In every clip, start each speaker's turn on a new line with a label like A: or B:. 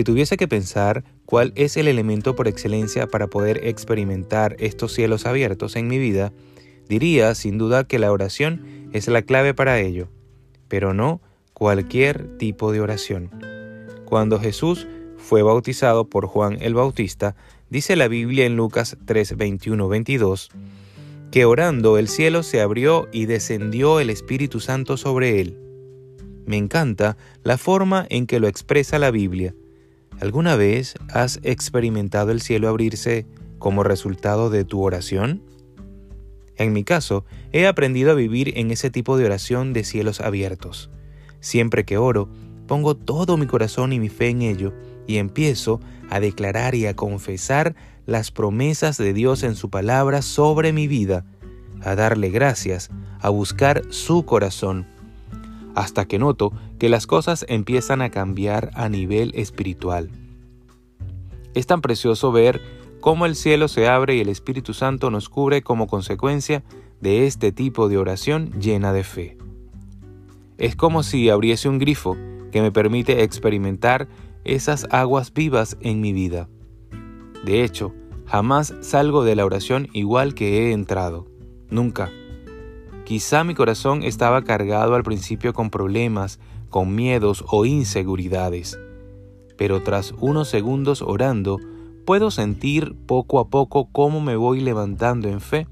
A: Si tuviese que pensar cuál es el elemento por excelencia para poder experimentar estos cielos abiertos en mi vida, diría sin duda que la oración es la clave para ello, pero no cualquier tipo de oración. Cuando Jesús fue bautizado por Juan el Bautista, dice la Biblia en Lucas 3, 21, 22, que orando el cielo se abrió y descendió el Espíritu Santo sobre él. Me encanta la forma en que lo expresa la Biblia. ¿Alguna vez has experimentado el cielo abrirse como resultado de tu oración? En mi caso, he aprendido a vivir en ese tipo de oración de cielos abiertos. Siempre que oro, pongo todo mi corazón y mi fe en ello y empiezo a declarar y a confesar las promesas de Dios en su palabra sobre mi vida, a darle gracias, a buscar su corazón hasta que noto que las cosas empiezan a cambiar a nivel espiritual. Es tan precioso ver cómo el cielo se abre y el Espíritu Santo nos cubre como consecuencia de este tipo de oración llena de fe. Es como si abriese un grifo que me permite experimentar esas aguas vivas en mi vida. De hecho, jamás salgo de la oración igual que he entrado. Nunca. Quizá mi corazón estaba cargado al principio con problemas, con miedos o inseguridades, pero tras unos segundos orando, puedo sentir poco a poco cómo me voy levantando en fe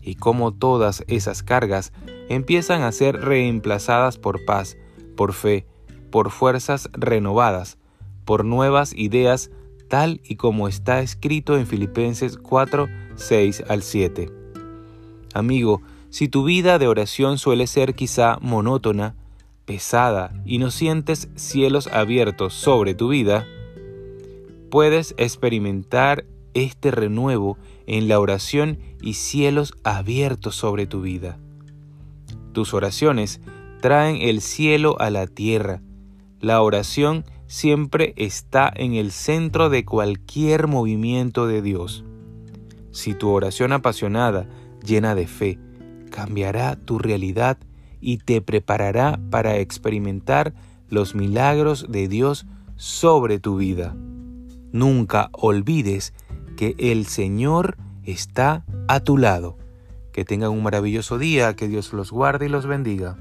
A: y cómo todas esas cargas empiezan a ser reemplazadas por paz, por fe, por fuerzas renovadas, por nuevas ideas, tal y como está escrito en Filipenses 4, 6 al 7. Amigo, si tu vida de oración suele ser quizá monótona, pesada y no sientes cielos abiertos sobre tu vida, puedes experimentar este renuevo en la oración y cielos abiertos sobre tu vida. Tus oraciones traen el cielo a la tierra. La oración siempre está en el centro de cualquier movimiento de Dios. Si tu oración apasionada, llena de fe, cambiará tu realidad y te preparará para experimentar los milagros de Dios sobre tu vida. Nunca olvides que el Señor está a tu lado. Que tengan un maravilloso día, que Dios los guarde y los bendiga.